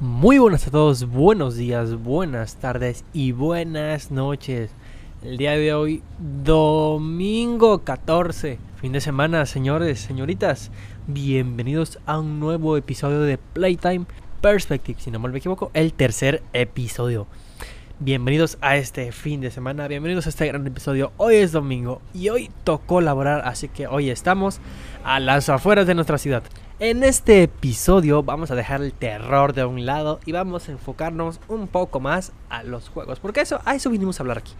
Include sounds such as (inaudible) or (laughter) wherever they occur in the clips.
Muy buenas a todos, buenos días, buenas tardes y buenas noches. El día de hoy, domingo 14, fin de semana, señores, señoritas. Bienvenidos a un nuevo episodio de Playtime Perspective, si no me equivoco, el tercer episodio. Bienvenidos a este fin de semana, bienvenidos a este gran episodio. Hoy es domingo y hoy tocó laborar, así que hoy estamos a las afueras de nuestra ciudad. En este episodio vamos a dejar el terror de un lado y vamos a enfocarnos un poco más a los juegos, porque eso, a eso vinimos a hablar aquí.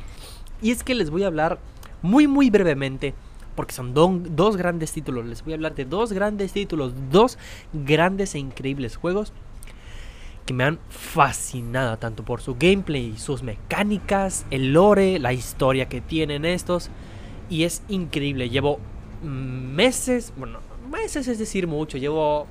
Y es que les voy a hablar muy muy brevemente, porque son dos grandes títulos, les voy a hablar de dos grandes títulos, dos grandes e increíbles juegos que me han fascinado tanto por su gameplay, sus mecánicas, el lore, la historia que tienen estos. Y es increíble, llevo meses, bueno, meses es decir mucho, llevo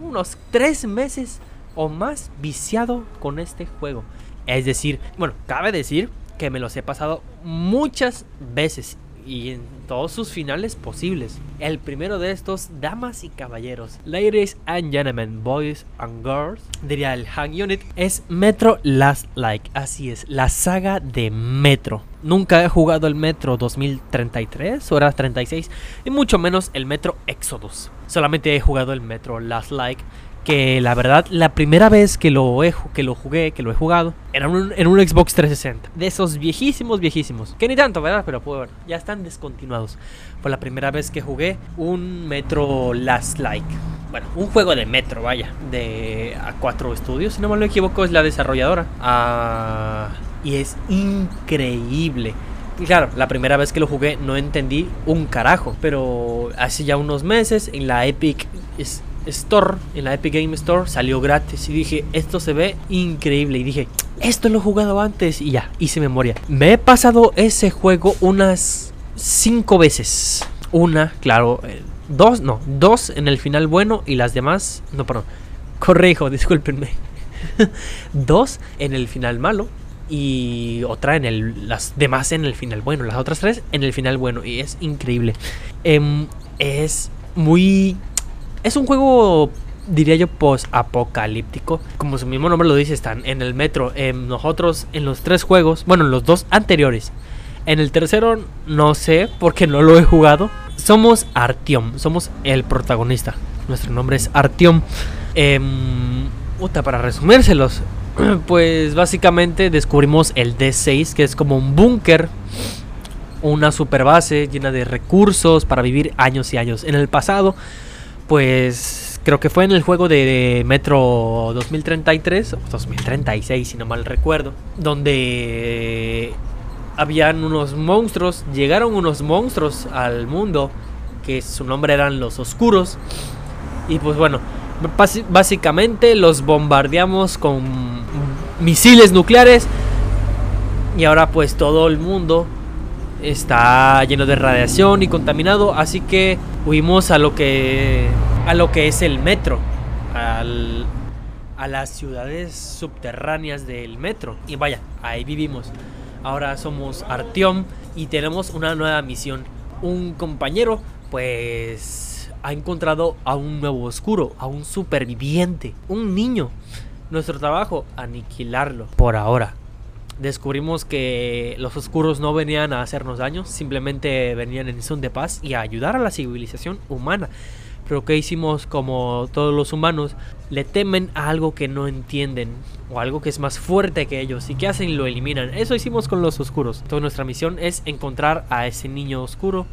unos tres meses o más viciado con este juego. Es decir, bueno, cabe decir que me los he pasado muchas veces y en todos sus finales posibles. El primero de estos, damas y caballeros, ladies and gentlemen, boys and girls, diría el Hang Unit, es Metro Last Like. Así es, la saga de Metro. Nunca he jugado el Metro 2033 o era 36 y mucho menos el Metro Exodus. Solamente he jugado el Metro Last Like que la verdad la primera vez que lo, he, que lo jugué, que lo he jugado, era en un Xbox 360. De esos viejísimos, viejísimos. Que ni tanto, ¿verdad? Pero bueno, ya están descontinuados. Fue la primera vez que jugué un Metro Last Like. Bueno, un juego de Metro, vaya. De A4 Studios, si no me lo equivoco, es la desarrolladora. Ah, y es increíble. claro, la primera vez que lo jugué no entendí un carajo. Pero hace ya unos meses en la Epic Store, en la Epic Game Store, salió gratis. Y dije, esto se ve increíble. Y dije, esto lo he jugado antes. Y ya, hice memoria. Me he pasado ese juego unas 5 veces. Una, claro, eh, dos, no, dos en el final bueno y las demás, no, perdón, corrijo, (laughs) discúlpenme. dos en el final malo y otra en el, las demás en el final bueno, las otras tres en el final bueno y es increíble. Em, es muy es un juego, diría yo, post-apocalíptico. Como su mismo nombre lo dice, están en el metro. nosotros, en los tres juegos, bueno, en los dos anteriores. En el tercero, no sé, porque no lo he jugado. Somos Artiom, somos el protagonista. Nuestro nombre es Artiom. Eh, para resumírselos, (clears throat) pues básicamente descubrimos el D6, que es como un búnker una super base llena de recursos para vivir años y años. En el pasado pues creo que fue en el juego de, Metro 2033 o 2036 si no mal recuerdo, donde habían unos monstruos, llegaron unos monstruos al mundo que su nombre eran los oscuros y pues bueno, básicamente los bombardeamos con misiles nucleares y ahora pues todo el mundo está lleno de radiación y contaminado, así que huimos a lo que a lo que es el metro, a las ciudades subterráneas del metro. Y vaya, ahí vivimos. Ahora somos Artiom y tenemos una nueva misión. Un compañero, pues, ha encontrado a un nuevo oscuro, a un superviviente, un niño. Nuestro trabajo, aniquilarlo por ahora descubrimos que los oscuros no venían a hacernos daño, simplemente venían en son de paz y a ayudar a la civilización humana. Pero ¿qué hicimos como todos los humanos? Le temen a algo que no entienden o algo que es más fuerte que ellos. ¿Y qué hacen? Lo eliminan. Eso hicimos con los oscuros. Entonces nuestra misión es encontrar a ese niño oscuro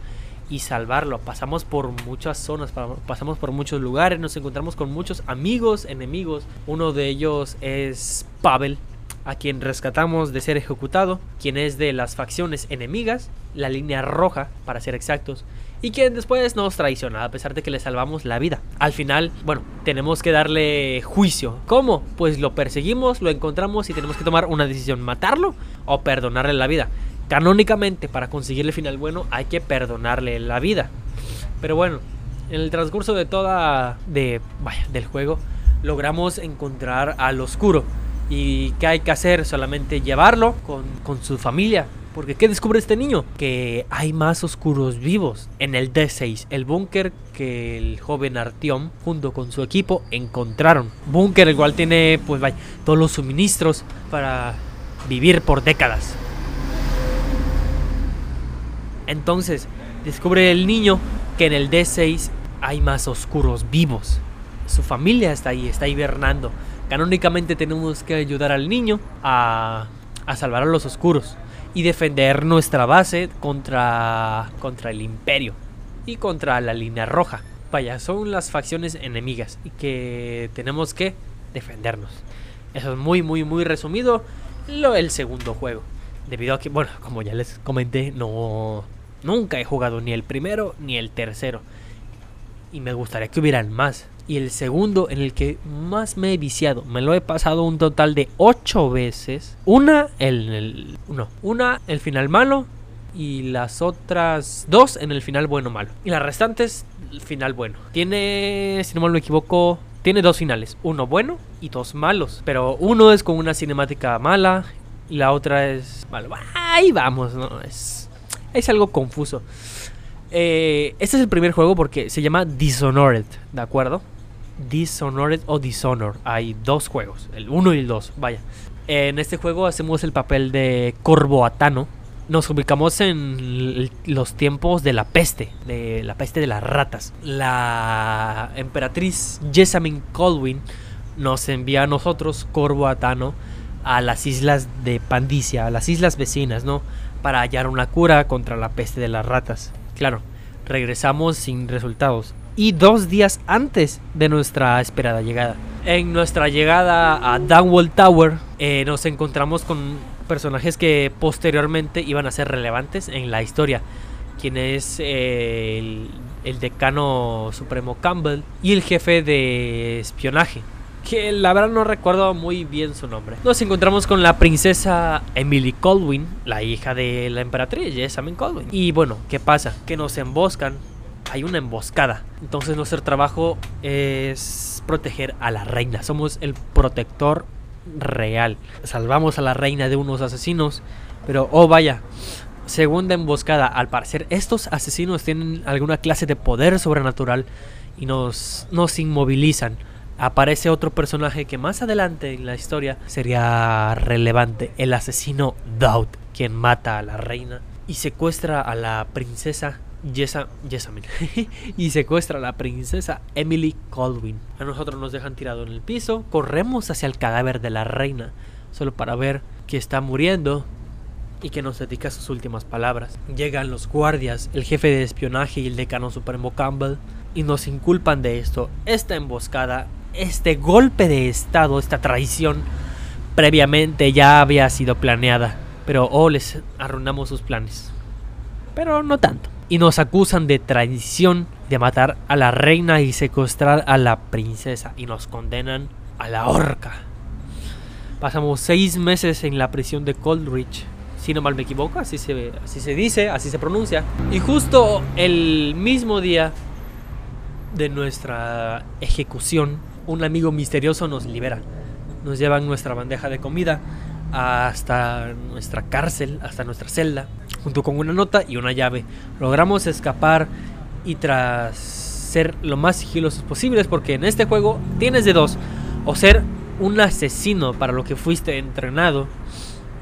y salvarlo. Pasamos por muchas zonas, pasamos por muchos lugares, nos encontramos con muchos amigos, enemigos. Uno de ellos es Pavel, a quien rescatamos de ser ejecutado, quien es de las facciones enemigas, la línea roja para ser exactos, y quien después nos traiciona a pesar de que le salvamos la vida. Al final, bueno, tenemos que darle juicio. ¿Cómo? Pues lo perseguimos, lo encontramos y tenemos que tomar una decisión, matarlo o perdonarle la vida. Canónicamente, para conseguir el final bueno, hay que perdonarle la vida. Pero bueno, en el transcurso de toda de vaya, del juego logramos encontrar al oscuro ¿Y qué hay que hacer? Solamente llevarlo con, su familia Porque ¿qué descubre este niño? Que hay más oscuros vivos en el D6, el búnker que el joven Artyom junto con su equipo encontraron. Búnker el cual tiene pues vaya, todos los suministros para vivir por décadas. Entonces, descubre el niño que en el D6 hay más oscuros vivos. Su familia está ahí, está hibernando. Canónicamente tenemos que ayudar al niño a, a salvar a los oscuros y defender nuestra base contra, contra el imperio y contra la línea roja. Vaya, son las facciones enemigas y que tenemos que defendernos. Eso es muy, muy, muy resumido lo el segundo juego. Debido a que, bueno, como ya les comenté, no nunca he jugado ni el primero ni el tercero. Y me gustaría que hubieran más. Y el segundo en el que más me he viciado, me lo he pasado un total de 8 veces. Una el, el no, una el final malo y las otras dos en el final bueno malo. Y las restantes el final bueno. Tiene, si no me lo equivoco, tiene dos finales, uno bueno y dos malos. Pero uno es con una cinemática mala y la otra es malo. Ahí vamos, no es es algo confuso. Eh, este es el primer juego porque se llama Dishonored, ¿de acuerdo? Dishonored o Dishonor. Hay dos juegos, el 1 y el 2, vaya. En este juego hacemos el papel de Corvo Atano. Nos ubicamos en los tiempos de la peste, de la peste de las ratas. La emperatriz Jessamine Colwyn nos envía a nosotros, Corvo Atano, a las islas de Pandicia, a las islas vecinas, ¿no? Para hallar una cura contra la peste de las ratas. Claro, regresamos sin resultados y dos días antes de nuestra esperada llegada. En nuestra llegada a Downwall Tower eh, nos encontramos con personajes que posteriormente iban a ser relevantes en la historia. Quien es eh, el, el decano supremo Campbell y el jefe de espionaje, que la verdad no recuerdo muy bien su nombre. Nos encontramos con la princesa Emily Colwyn, la hija de la emperatriz Jessamine Colwyn. Y bueno, ¿qué pasa? Que nos emboscan. Hay una emboscada. Entonces nuestro trabajo es proteger a la reina. Somos el protector real. Salvamos a la reina de unos asesinos. Pero, oh vaya, segunda emboscada. Al parecer, estos asesinos tienen alguna clase de poder sobrenatural y nos, nos inmovilizan aparece otro personaje que más adelante en la historia sería relevante, el asesino Daud, quien mata a la reina y secuestra a la princesa Jessamine (laughs) y secuestra a la princesa Emily Colwyn. A nosotros nos dejan tirado en el piso, corremos hacia el cadáver de la reina, solo para ver que está muriendo y que nos dedica sus últimas palabras. Llegan los guardias, el jefe de espionaje y el decano supremo Campbell y nos inculpan de esto. Esta emboscada este golpe de estado, esta traición, previamente ya había sido planeada. Pero oh, les arruinamos sus planes. Pero no tanto. Y nos acusan de traición, de matar a la reina y secuestrar a la princesa. Y nos condenan a la horca. Pasamos seis meses en la prisión de Coldridge. Si no mal me equivoco, así se, así se dice, así se pronuncia. Y justo el mismo día de nuestra ejecución, un amigo misterioso nos libera. Nos llevan nuestra bandeja de comida hasta nuestra cárcel, hasta nuestra celda, junto con una nota y una llave. Logramos escapar y tras ser lo más sigilosos posibles, porque en este juego tienes de dos, o ser un asesino para lo que fuiste entrenado,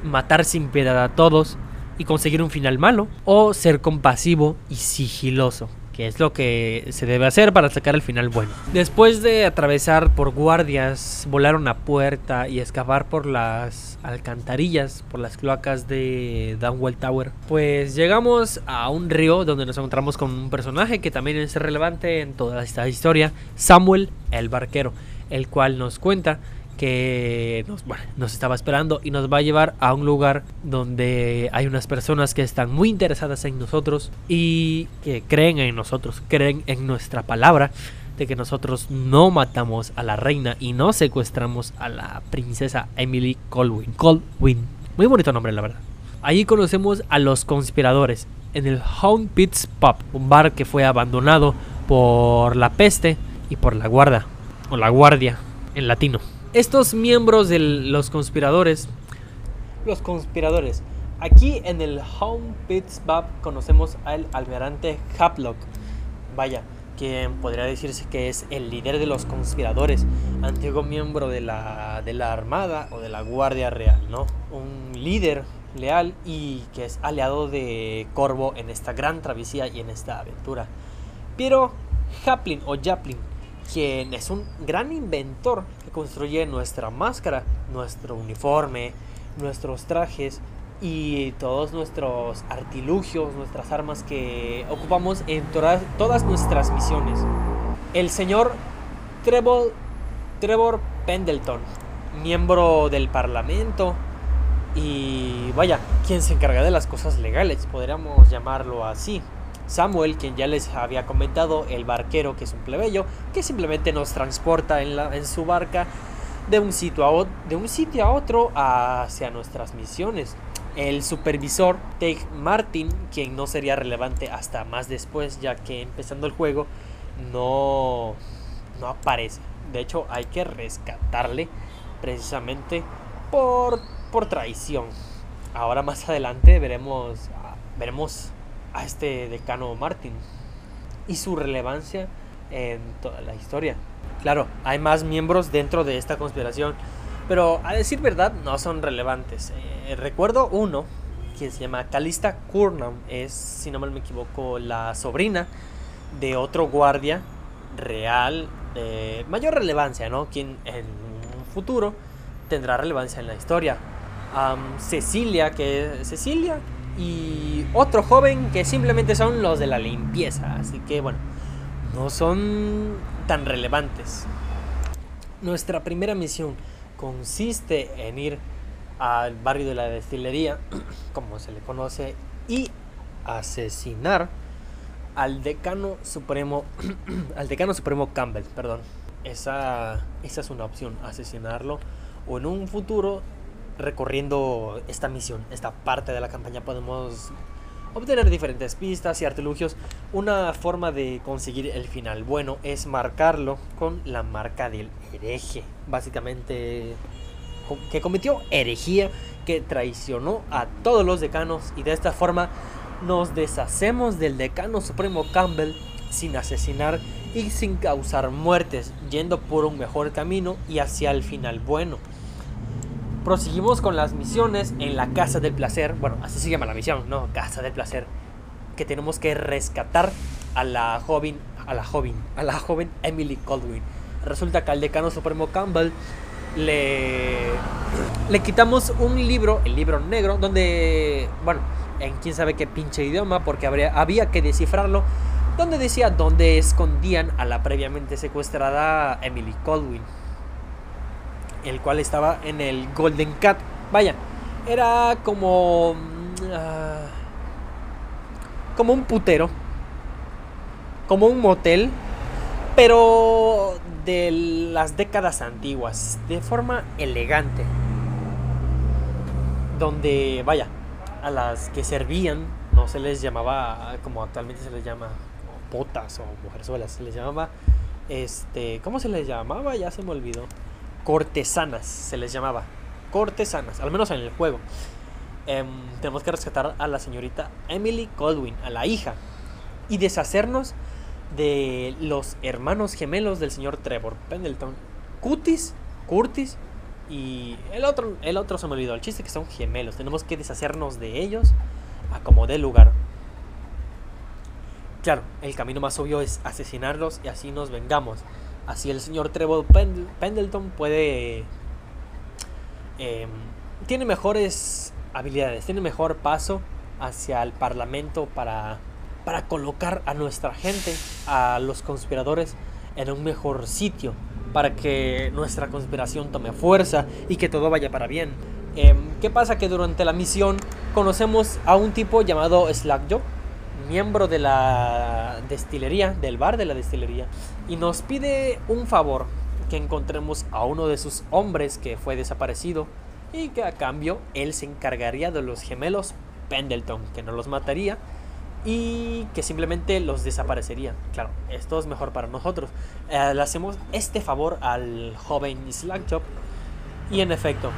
matar sin piedad a todos y conseguir un final malo, o ser compasivo y sigiloso que es lo que se debe hacer para sacar el final bueno. Después de atravesar por guardias, volar una puerta y escapar por las alcantarillas, por las cloacas de Downwell Tower, pues llegamos a un río donde nos encontramos con un personaje que también es relevante en toda esta historia, Samuel el barquero, el cual nos cuenta que nos, estaba esperando y nos va a llevar a un lugar donde hay unas personas que están muy interesadas en nosotros y que creen en nosotros, creen en nuestra palabra de que nosotros no matamos a la reina y no secuestramos a la princesa Emily Colwyn. Colwyn. Muy bonito nombre, la verdad. Allí conocemos a los conspiradores en el Hound Pits Pub, un bar que fue abandonado por la peste y por la guarda, o la guardia en latino. Estos miembros de los conspiradores, los conspiradores, Aquí en el Home Pits Bab conocemos al almirante Haplock. Vaya, quien podría decirse que es el líder de los conspiradores, antiguo miembro de la, de la Armada o de la Guardia Real, ¿no? Un líder leal y que es aliado de Corvo en esta gran travesía y en esta aventura. Pero Haplin o Japlin, quien es un gran inventor construye nuestra máscara, nuestro uniforme, nuestros trajes y todos nuestros artilugios, nuestras armas que ocupamos en todas, nuestras misiones. El señor Trevor, Trevor Pendleton, miembro del Parlamento y vaya, quien se encarga de las cosas legales, podríamos llamarlo así. Samuel, quien ya les había comentado, el barquero que es un plebeyo, que simplemente nos transporta en, su barca de un, sitio a, de un sitio a otro hacia nuestras misiones el supervisor Take Martin, quien no sería relevante hasta más después, ya que empezando el juego no, no aparece. De hecho, hay que rescatarle precisamente por, por traición. Ahora más adelante veremos, veremos a este decano Martin y su relevancia en toda la historia. Claro, hay más miembros dentro de esta conspiración pero a decir verdad, no son relevantes. Eh, recuerdo uno que se llama Calista Kurnam. Es, si no me equivoco, la sobrina de otro guardia real de mayor relevancia, ¿no? Quien en un futuro tendrá relevancia en la historia. Cecilia, que Cecilia, y otro joven que simplemente son los de la limpieza. Así que bueno, no son tan relevantes. Nuestra primera misión consiste en ir al barrio de la destilería, (clears throat) como se le conoce, y asesinar al decano supremo, (clears throat) al decano supremo Campbell, perdón. Esa, esa es una opción, asesinarlo. O en un futuro, recorriendo esta misión, esta parte de la campaña, podemos obtener diferentes pistas y artilugios. Una forma de conseguir el final bueno es marcarlo con la marca del hereje. Básicamente que cometió herejía, que traicionó a todos los decanos y de esta forma nos deshacemos del decano supremo Campbell sin asesinar y sin causar muertes, yendo por un mejor camino y hacia el final bueno. Proseguimos con las misiones en la Casa del Placer. Bueno, así se llama la misión, ¿no? Casa del Placer. Que tenemos que rescatar a la joven, a la joven, a la joven Emily Coldwin. Resulta que al decano supremo Campbell le, le quitamos un libro, el libro negro, donde, bueno, en quién sabe qué pinche idioma, porque habría, había que descifrarlo, donde decía dónde escondían a la previamente secuestrada Emily Coldwin el cual estaba en el Golden Cat. Vaya, era como... Ah, como un putero. Como un motel. Pero de las décadas antiguas. De forma elegante. Donde, vaya, a las que servían no se les llamaba como actualmente se les llama potas o mujerzuelas. Se les llamaba... Este, ¿Cómo se les llamaba? Ya se me olvidó cortesanas, se les llamaba. Cortesanas, al menos en el juego. Em, tenemos que rescatar a la señorita Emily Coldwin, a la hija, y deshacernos de los hermanos gemelos del señor Trevor Pendleton, Cutis, Curtis y el otro, el otro se me olvidó. El chiste que son gemelos. Tenemos que deshacernos de ellos a como dé lugar. Claro, el camino más obvio es asesinarlos y así nos vengamos. Así el señor Trevor Pendleton puede... Em, tiene mejores habilidades, tiene mejor paso hacia el Parlamento para, para colocar a nuestra gente, a los conspiradores, en un mejor sitio, para que nuestra conspiración tome fuerza y que todo vaya para bien. Em, ¿Qué pasa? Que durante la misión conocemos a un tipo llamado Slackjaw, miembro de la destilería, del bar de la destilería, y nos pide un favor, que encontremos a uno de sus hombres que fue desaparecido y que a cambio él se encargaría de los gemelos Pendleton, que no los mataría y que simplemente los desaparecería. Claro, esto es mejor para nosotros. Eh, le hacemos este favor al joven Slackjob y en efecto,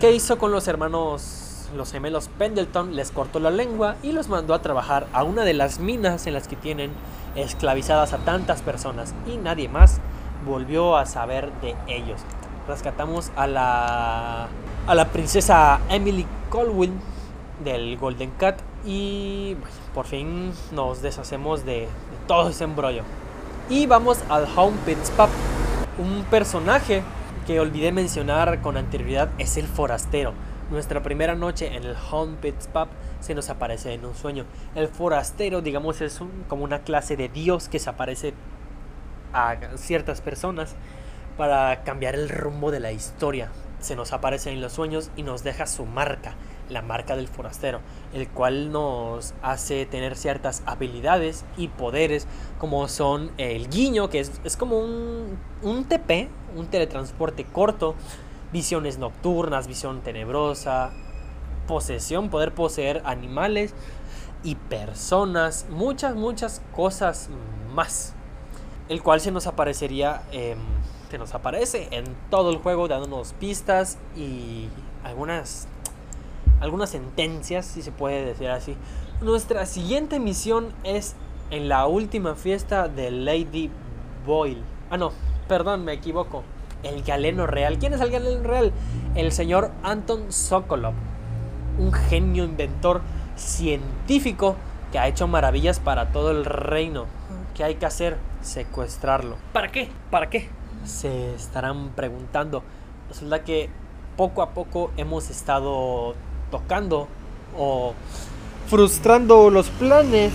¿qué hizo con los hermanos los gemelos Pendleton les cortó la lengua y los mandó a trabajar a una de las minas en las que tienen esclavizadas a tantas personas y nadie más volvió a saber de ellos. Rescatamos a la a la princesa Emily Colwyn del Golden Cat y por fin nos deshacemos de, todo ese embrollo. Y vamos al Home Pits Pub, un personaje que olvidé mencionar con anterioridad es el forastero. Nuestra primera noche en el Home Pits Pub se nos aparece en un sueño. El forastero, digamos, es como una clase de dios que se aparece a ciertas personas para cambiar el rumbo de la historia. Se nos aparece en los sueños y nos deja su marca, la marca del forastero, el cual nos hace tener ciertas habilidades y poderes como son el guiño, que es, es como un, un TP, un teletransporte corto, visiones nocturnas, visión tenebrosa, posesión, poder poseer animales y personas, muchas, muchas cosas más. El cual se nos aparecería, eh, se nos aparece en todo el juego, dándonos pistas y algunas, algunas sentencias, si se puede decir así. Nuestra siguiente misión es en la última fiesta de Lady Boyle. Ah, no, perdón, me equivoco. El galeno real. ¿Quién es el galeno real? El señor Anton Sokolov. Un genio inventor científico que ha hecho maravillas para todo el reino. ¿Qué hay que hacer? Secuestrarlo. ¿Para qué? ¿Para qué? Se estarán preguntando. Resulta que poco a poco hemos estado tocando o frustrando los planes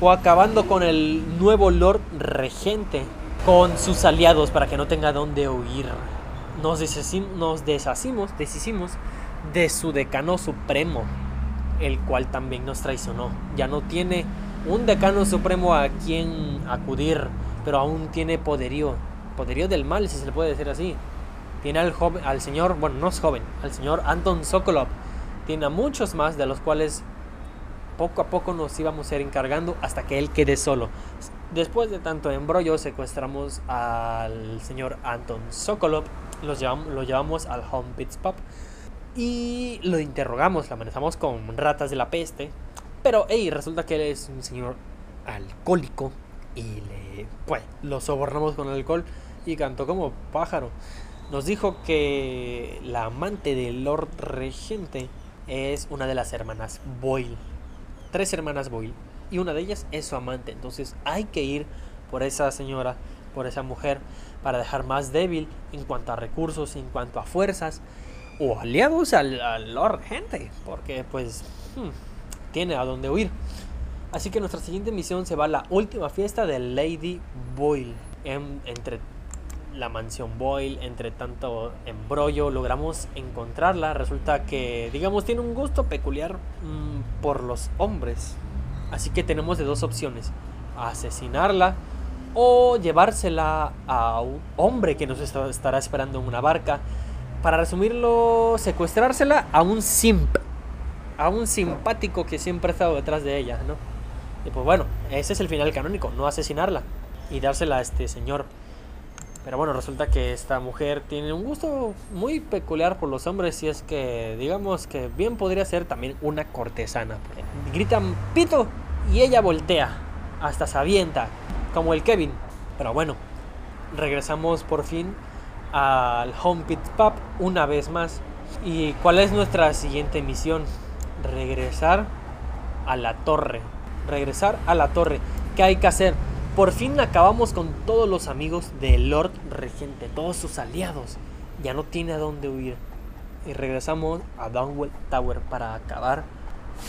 o acabando con el nuevo Lord Regente con sus aliados para que no tenga dónde huir. Nos, deshacimos, nos deshacimos, deshicimos de su decano supremo, el cual también nos traicionó. Ya no tiene un decano supremo a quien acudir, pero aún tiene poderío, poderío del mal, si se le puede decir así. Tiene al, joven, al señor, bueno, no es joven, al señor Anton Sokolov. Tiene a muchos más, de los cuales poco a poco nos íbamos a ir encargando hasta que él quede solo. Después de tanto embrollo, secuestramos al señor Anton Sokolov, lo llevamos al Home Pits Pub y lo interrogamos, lo amenazamos con ratas de la peste. Pero, hey, resulta que él es un señor alcohólico y le, pues, lo sobornamos con alcohol y cantó como pájaro. Nos dijo que la amante del Lord Regente es una de las hermanas Boyle. Tres hermanas Boyle y una de ellas es su amante. Entonces hay que ir por esa señora, por esa mujer, para dejar más débil en cuanto a recursos, en cuanto a fuerzas o aliados al, al Lord Gente, porque pues hmm, tiene a dónde huir. Así que nuestra siguiente misión se va a la última fiesta de Lady Boyle. En, entre la mansión Boyle, entre tanto embrollo, logramos encontrarla. Resulta que, digamos, tiene un gusto peculiar mmm, por los hombres. Así que tenemos de dos opciones. Asesinarla o llevársela a un hombre que nos estará esperando en una barca. Para resumirlo, secuestrársela a un simp. A un simpático que siempre ha estado detrás de ella, ¿no? Y pues bueno, ese es el final canónico, no asesinarla y dársela a este señor. Pero bueno, resulta que esta mujer tiene un gusto muy peculiar por los hombres y es que digamos que bien podría ser también una cortesana. Gritan pito y ella voltea, hasta se avienta, como el Kevin. Pero bueno, regresamos por fin al Home Pit Pub una vez más. ¿Y cuál es nuestra siguiente misión? Regresar a la torre. Regresar a la torre. ¿Qué hay que hacer? Por fin acabamos con todos los amigos del Lord Regente, todos sus aliados. Ya no tiene a dónde huir. Y regresamos a Downwell Tower para acabar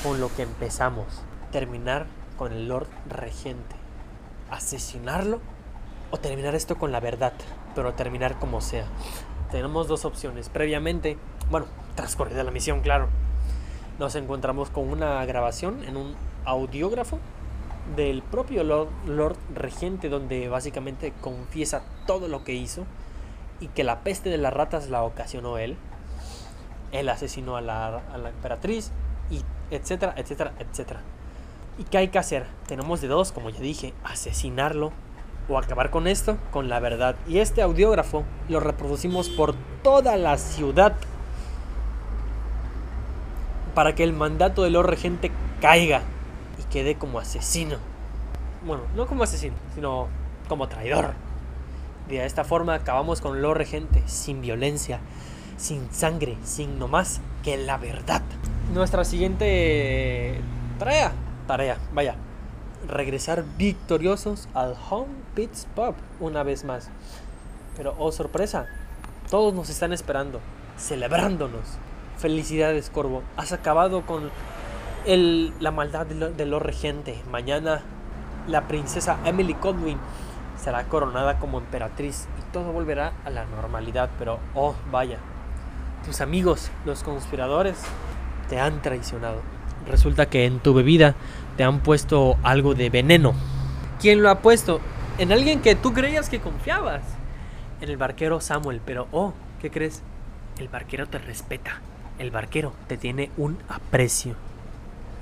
con lo que empezamos. Terminar con el Lord Regente. Asesinarlo o terminar esto con la verdad, pero terminar como sea. Tenemos dos opciones. Previamente, bueno, transcurrida la misión, claro. Nos encontramos con una grabación en un audiógrafo del propio Lord, Regente donde básicamente confiesa todo lo que hizo y que la peste de las ratas la ocasionó él. Él asesinó a la, a la emperatriz y etcétera, etcétera, etcétera. ¿Y qué hay que hacer? Tenemos de dos, como ya dije, asesinarlo o acabar con esto, con la verdad. Y este audiógrafo lo reproducimos por toda la ciudad. para que el mandato del Lord Regente caiga quede como asesino. Bueno, no como asesino, sino como traidor. De esta forma acabamos con Lord Regente sin violencia, sin sangre, sin no más que la verdad. Nuestra siguiente tarea, tarea, vaya, regresar victoriosos al Home Pits Pub una vez más. Pero oh sorpresa, todos nos están esperando, celebrándonos. Felicidades, Corvo. Has acabado con la maldad de lo, regente. Mañana la princesa Emily Codwin será coronada como emperatriz y todo volverá a la normalidad. Pero, oh, vaya, tus amigos, los conspiradores, te han traicionado. Resulta que en tu bebida te han puesto algo de veneno. ¿Quién lo ha puesto? En alguien que tú creías que confiabas. En el barquero Samuel. Pero, oh, ¿qué crees? El barquero te respeta. El barquero te tiene un aprecio.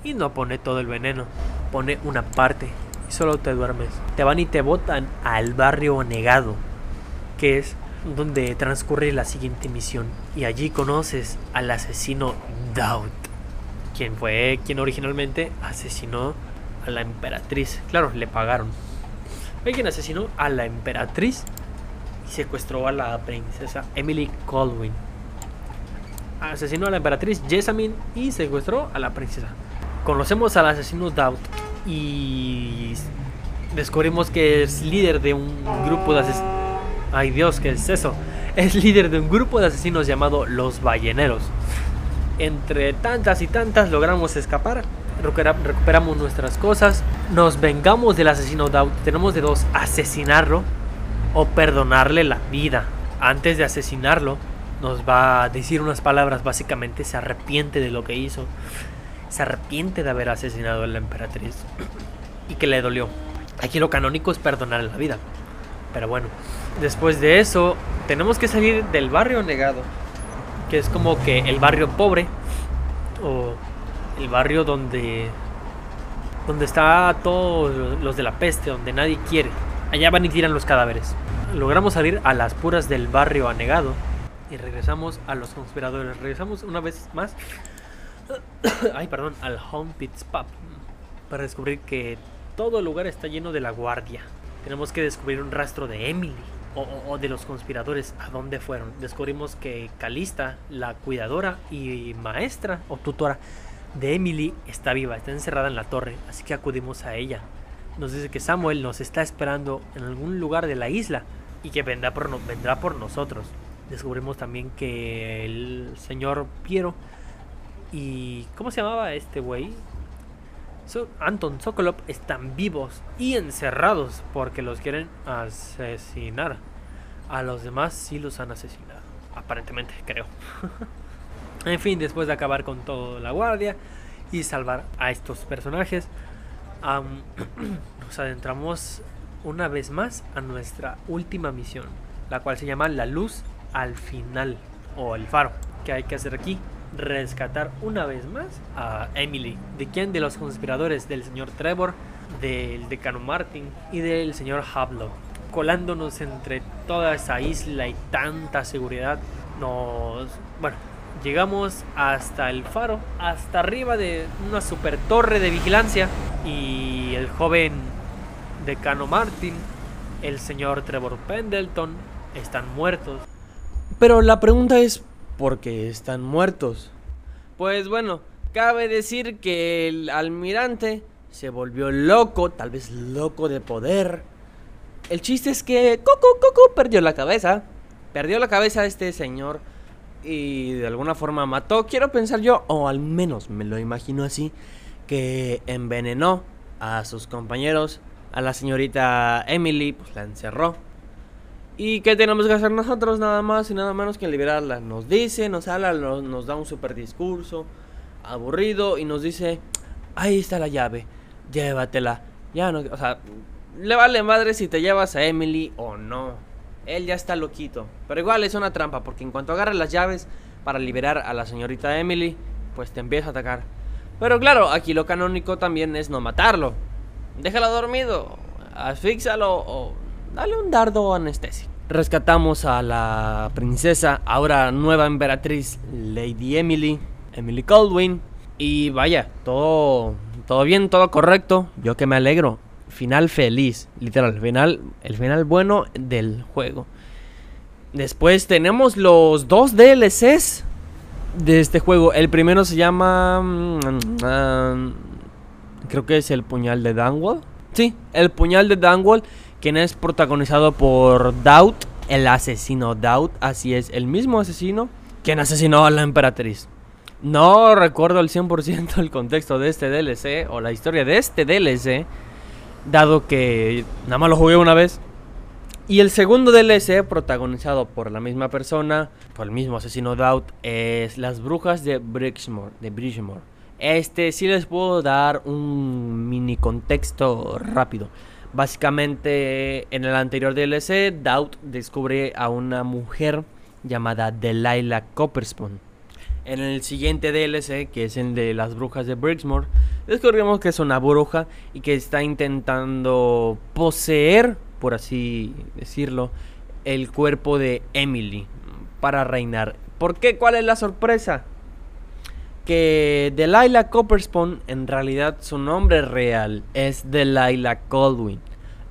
Y no pone todo el veneno. Pone una parte. Y solo te duermes. Te van y te botan al barrio negado. Que es donde transcurre la siguiente misión. Y allí conoces al asesino Doubt quien fue quien originalmente asesinó a la emperatriz. Claro, le pagaron. Fue quien asesinó a la emperatriz y secuestró a la princesa Emily Colwyn. Asesinó a la emperatriz Jessamine y secuestró a la princesa. Conocemos al asesino Doubt y descubrimos que es líder de un grupo de asesinos. Ay Dios, ¿qué es eso? (laughs) Es líder de un grupo de asesinos llamado Los Balleneros entre tantas y tantas logramos escapar. Recuperamos nuestras cosas. Nos vengamos del asesino Doubt. Tenemos de dos, asesinarlo o perdonarle la vida. Antes de asesinarlo, nos va a decir unas palabras. Básicamente se arrepiente de lo que hizo. Se arrepiente de haber asesinado a la emperatriz. Y que le dolió. Aquí lo canónico es perdonarle la vida. Pero bueno, después de eso, tenemos que salir del barrio negado que es como que el barrio pobre o el barrio donde donde está todos los de la peste, donde nadie quiere. Allá van y tiran los cadáveres. Logramos salir a las puras del barrio anegado y regresamos a los conspiradores. Regresamos una vez más. (coughs) Ay, perdón, al Home Pits Pub para descubrir que todo el lugar está lleno de la guardia. Tenemos que descubrir un rastro de Emily o, de los conspiradores, ¿a dónde fueron? Descubrimos que Calista, la cuidadora y maestra o tutora de Emily, está viva, está encerrada en la torre, así que acudimos a ella. Nos dice que Samuel nos está esperando en algún lugar de la isla y que vendrá por, vendrá por nosotros. Descubrimos también que el señor Piero y... ¿Cómo se llamaba este güey? Anton Sokolov están vivos y encerrados porque los quieren asesinar. A los demás sí los han asesinado. Aparentemente, creo. (laughs) en fin, después de acabar con toda la guardia y salvar a estos personajes, (clears throat) nos adentramos una vez más a nuestra última misión, la cual se llama La Luz al Final o el Faro. que hay que hacer aquí? Rescatar una vez más a Emily. ¿De quién? De los conspiradores, del señor Trevor, del decano Martin y del señor Hablo. Colándonos entre toda esa isla y tanta seguridad, nos. Bueno, llegamos hasta el faro, hasta arriba de una super torre de vigilancia. Y el joven decano Martin, el señor Trevor Pendleton, están muertos. Pero la pregunta es, porque están muertos. Pues bueno, cabe decir que el almirante se volvió loco, tal vez loco de poder. El chiste es que Coco Coco perdió la cabeza. Perdió la cabeza este señor y de alguna forma mató, quiero pensar yo, o al menos me lo imagino así, que envenenó a sus compañeros, a la señorita Emily, pues la encerró ¿Y qué tenemos que hacer nosotros? Nada más y nada menos que liberarla. Nos dice, nos habla, nos, da un super discurso aburrido y nos dice, ahí está la llave, llévatela. Ya no, o sea, le vale madre si te llevas a Emily o no. Él ya está loquito. Pero igual es una trampa, porque en cuanto agarras las llaves para liberar a la señorita Emily, pues te empieza a atacar. Pero claro, aquí lo canónico también es no matarlo. Déjalo dormido, asfíxalo o dale un dardo anestésico. Rescatamos a la princesa, ahora nueva emperatriz, Lady Emily, Emily Caldwin. Y vaya, todo, todo bien, todo correcto. Yo que me alegro. Final feliz, literal. Final, el final bueno del juego. Después tenemos los dos DLCs de este juego. El primero se llama... mm, ah, creo que es el puñal de Dunwall. Sí, el puñal de Dunwall, quien es protagonizado por Doubt, el asesino Doubt. Así es, el mismo asesino quien asesinó a la emperatriz. No recuerdo al 100% el contexto de este DLC o la historia de este DLC, dado que nada más lo jugué una vez. Y el segundo DLC, protagonizado por la misma persona, por el mismo asesino Doubt, es Las Brujas de Bridgemore. De Bridgemore. Este sí les puedo dar un mini contexto rápido. Básicamente, en el anterior DLC, Doubt descubre a una mujer llamada Delilah Copperspoon. En el siguiente DLC, que es el de las brujas de Brixmore, descubrimos que es una bruja y que está intentando poseer, por así decirlo, el cuerpo de Emily para reinar. ¿Por qué? ¿Cuál es la sorpresa? Que Delilah Copperspoon, en realidad su nombre real es Delilah Colwyn,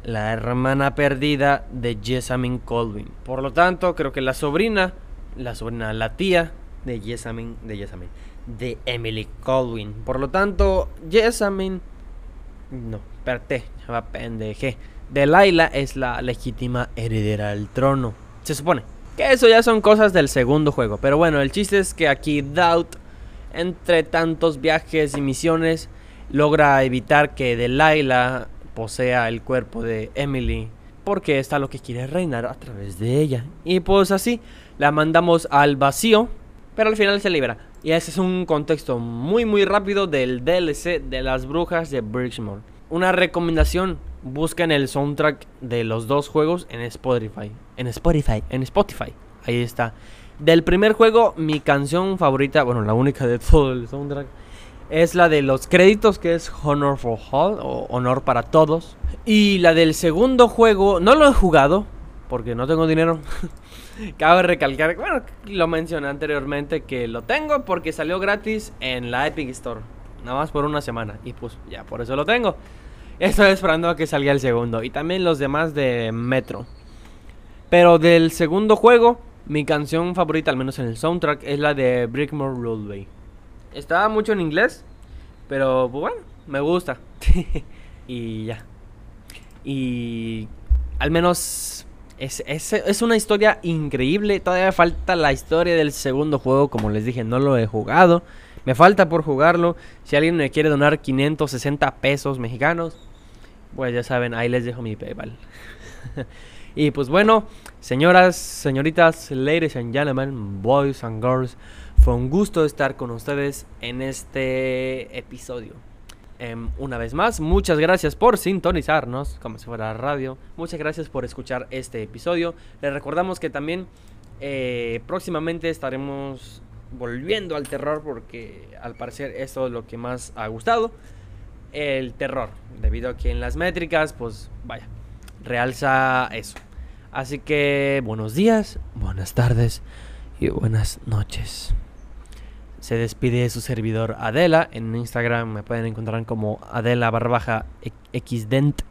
la hermana perdida de Jessamine Colwyn. Por lo tanto, creo que la sobrina, la sobrina, la tía de Jessamine, de Jessamine, de Emily Colwyn. Por lo tanto, Jessamine, no, espérate, va pendeje. Delilah es la legítima heredera al trono. Se supone que eso ya son cosas del segundo juego. Pero bueno, el chiste es que aquí Doubt, entre tantos viajes y misiones, logra evitar que Delilah posea el cuerpo de Emily. Porque está lo que quiere reinar a través de ella. Y pues así, la mandamos al vacío. Pero al final se libera. Y ese es un contexto muy muy rápido del DLC de las brujas de Bridgemore. Una recomendación, busquen el soundtrack de los dos juegos en Spotify. En Spotify, en Spotify. Ahí está. Del primer juego, mi canción favorita, bueno, la única de todo el soundtrack, es la de los créditos, que es Honor for All, o Honor para Todos. Y la del segundo juego, no lo he jugado, porque no tengo dinero. (laughs) Cabe recalcar, bueno, lo mencioné anteriormente, que lo tengo porque salió gratis en la Epic Store. Nada más por una semana. Y pues ya, por eso lo tengo. Estoy esperando a que salga el segundo. Y también los demás de Metro. Pero del segundo juego, mi canción favorita, al menos en el soundtrack, es la de Brickmore Roadway. Estaba mucho en inglés, pero pues, bueno, me gusta. (laughs) y ya. Y al menos es, es, es, una historia increíble. Todavía falta la historia del segundo juego. Como les dije, no lo he jugado. Me falta por jugarlo. Si alguien me quiere donar 560 pesos mexicanos, pues ya saben, ahí les dejo mi PayPal. (laughs) y pues bueno, señoras, señoritas, ladies and gentlemen, boys and girls, fue un gusto estar con ustedes en este episodio. Um, una vez más, muchas gracias por sintonizarnos, como si fuera radio. Muchas gracias por escuchar este episodio. Les recordamos que también eh, próximamente estaremos volviendo al terror porque al parecer esto es lo que más ha gustado. El terror, debido a que en las métricas, pues vaya, realza eso. Así que buenos días, buenas tardes y buenas noches. Se despide su servidor Adela. En Instagram me pueden encontrar como Adela barbaja xdent.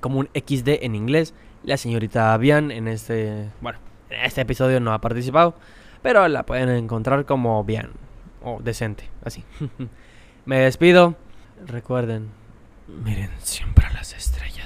Como un XD en inglés. La señorita Bian en este. Bueno, en este episodio no ha participado. Pero la pueden encontrar como Bian. O decente, así. (laughs) me despido. Recuerden, miren siempre a las estrellas.